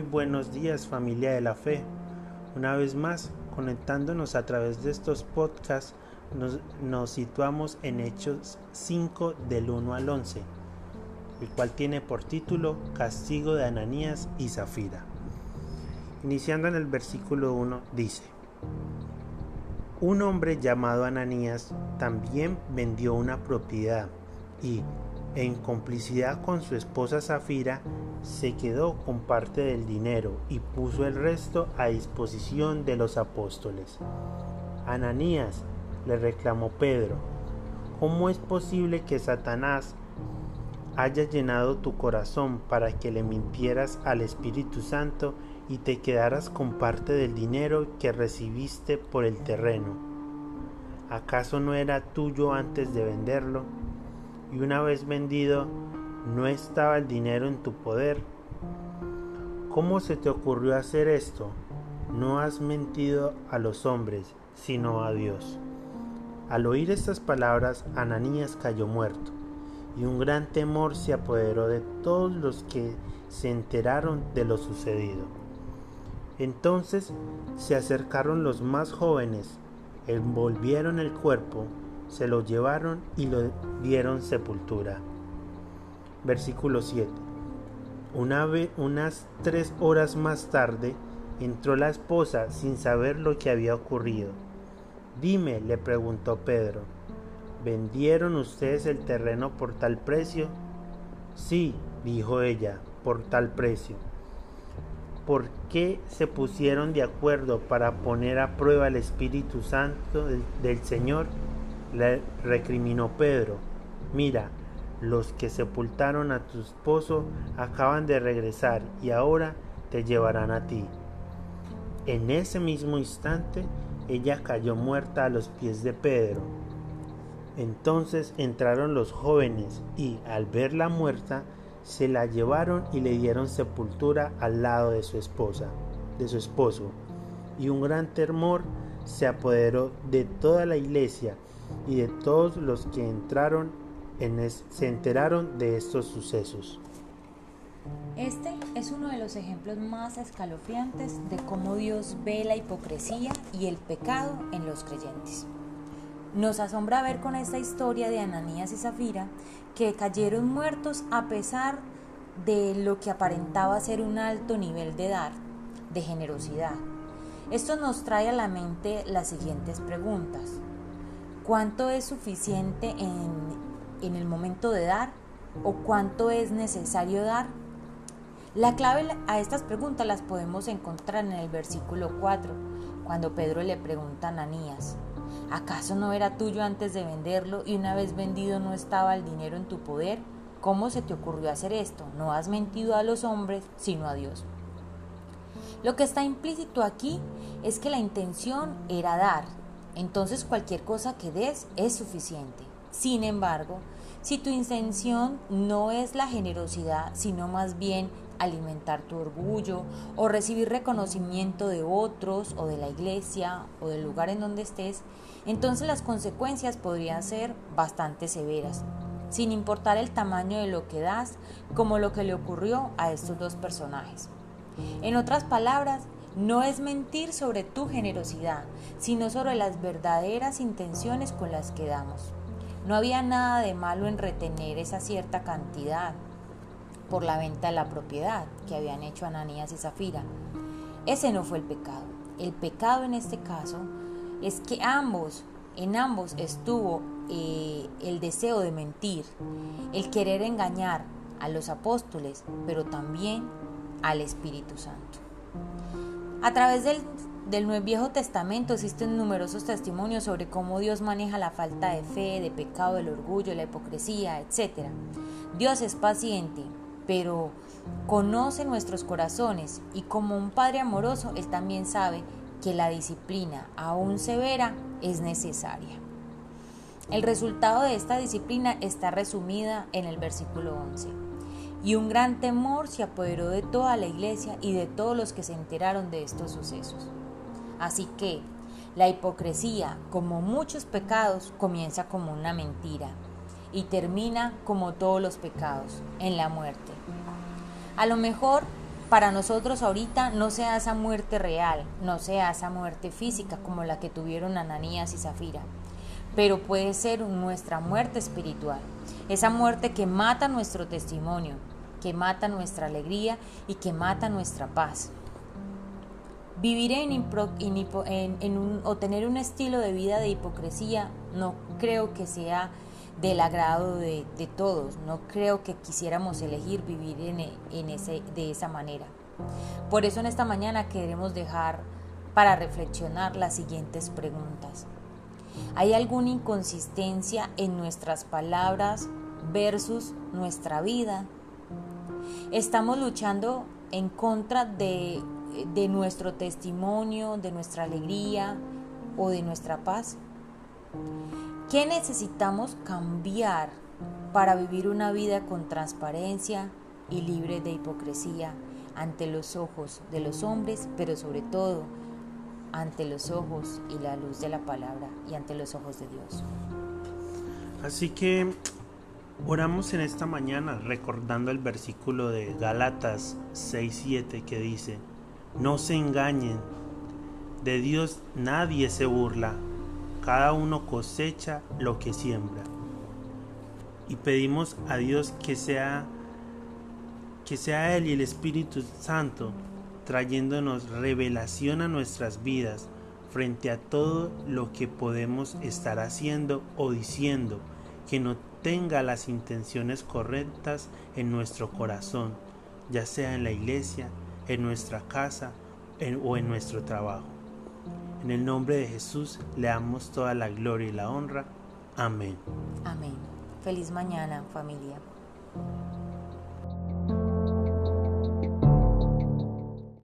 Muy buenos días familia de la fe. Una vez más, conectándonos a través de estos podcasts, nos, situamos en Hechos 5 del 1 al 11, el cual tiene por título Castigo de Ananías y Zafira. Iniciando en el versículo 1 dice, Un hombre llamado Ananías también vendió una propiedad y en complicidad con su esposa Zafira, se quedó con parte del dinero y puso el resto a disposición de los apóstoles. Ananías, le reclamó Pedro, ¿cómo es posible que Satanás haya llenado tu corazón para que le mintieras al Espíritu Santo y te quedaras con parte del dinero que recibiste por el terreno? ¿Acaso no era tuyo antes de venderlo? Y una vez vendido, no estaba el dinero en tu poder. ¿Cómo se te ocurrió hacer esto? No has mentido a los hombres, sino a Dios. Al oír estas palabras, Ananías cayó muerto, y un gran temor se apoderó de todos los que se enteraron de lo sucedido. Entonces se acercaron los más jóvenes, envolvieron el cuerpo se lo llevaron y lo dieron sepultura. Versículo 7. Una vez, unas tres horas más tarde entró la esposa sin saber lo que había ocurrido. Dime, le preguntó Pedro, ¿vendieron ustedes el terreno por tal precio? Sí, dijo ella, por tal precio. ¿Por qué se pusieron de acuerdo para poner a prueba el Espíritu Santo del, del Señor? Le recriminó Pedro, mira, los que sepultaron a tu esposo acaban de regresar y ahora te llevarán a ti. En ese mismo instante ella cayó muerta a los pies de Pedro. Entonces entraron los jóvenes y al verla muerta se la llevaron y le dieron sepultura al lado de su esposa, de su esposo. Y un gran temor se apoderó de toda la iglesia y de todos los que entraron en se enteraron de estos sucesos. Este es uno de los ejemplos más escalofriantes de cómo Dios ve la hipocresía y el pecado en los creyentes. Nos asombra ver con esta historia de Ananías y Zafira que cayeron muertos a pesar de lo que aparentaba ser un alto nivel de dar, de generosidad. Esto nos trae a la mente las siguientes preguntas. ¿Cuánto es suficiente en, el momento de dar? ¿O cuánto es necesario dar? La clave a estas preguntas las podemos encontrar en el versículo 4, cuando Pedro le pregunta a Ananías, ¿acaso no era tuyo antes de venderlo y una vez vendido no estaba el dinero en tu poder? ¿Cómo se te ocurrió hacer esto? No has mentido a los hombres, sino a Dios. Lo que está implícito aquí es que la intención era dar, entonces cualquier cosa que des es suficiente. Sin embargo, si tu intención no es la generosidad, sino más bien alimentar tu orgullo o recibir reconocimiento de otros o de la iglesia o del lugar en donde estés, entonces las consecuencias podrían ser bastante severas, sin importar el tamaño de lo que das, como lo que le ocurrió a estos dos personajes. En otras palabras, no es mentir sobre tu generosidad, sino sobre las verdaderas intenciones con las que damos. No había nada de malo en retener esa cierta cantidad por la venta de la propiedad que habían hecho Ananías y Zafira. Ese no fue el pecado. El pecado en este caso es que ambos, en ambos estuvo eh, el deseo de mentir, el querer engañar a los apóstoles, pero también al Espíritu Santo. A través del, del Viejo Testamento existen numerosos testimonios sobre cómo Dios maneja la falta de fe, de pecado, el orgullo, la hipocresía, etc. Dios es paciente, pero conoce nuestros corazones y como un Padre amoroso, Él también sabe que la disciplina, aún severa, es necesaria. El resultado de esta disciplina está resumida en el versículo 11 y un gran temor se apoderó de toda la iglesia y de todos los que se enteraron de estos sucesos. Así que la hipocresía, como muchos pecados, comienza como una mentira y termina como todos los pecados, en la muerte. A lo mejor para nosotros ahorita no sea esa muerte real, no sea esa muerte física como la que tuvieron Ananías y Zafira, pero puede ser nuestra muerte espiritual, esa muerte que mata nuestro testimonio, que mata nuestra alegría y que mata nuestra paz. Vivir en, o tener un estilo de vida de hipocresía no creo que sea del agrado de, todos, no creo que quisiéramos elegir vivir en, ese, de esa manera. Por eso en esta mañana queremos dejar para reflexionar las siguientes preguntas. ¿Hay alguna inconsistencia en nuestras palabras versus nuestra vida? ¿Estamos luchando en contra de de nuestro testimonio, de nuestra alegría o de nuestra paz? ¿Qué necesitamos cambiar para vivir una vida con transparencia y libre de hipocresía ante los ojos de los hombres, pero sobre todo ante los ojos y la luz de la palabra y ante los ojos de Dios? Así que oramos en esta mañana recordando el versículo de Galatas 6:7 que dice, no se engañen. De Dios nadie se burla. Cada uno cosecha lo que siembra. Y pedimos a Dios que sea que sea él y el Espíritu Santo trayéndonos revelación a nuestras vidas frente a todo lo que podemos estar haciendo o diciendo que no tenga las intenciones correctas en nuestro corazón, ya sea en la iglesia, en nuestra casa o en nuestro trabajo. En el nombre de Jesús le damos toda la gloria y la honra. Amén. Amén. Feliz mañana familia.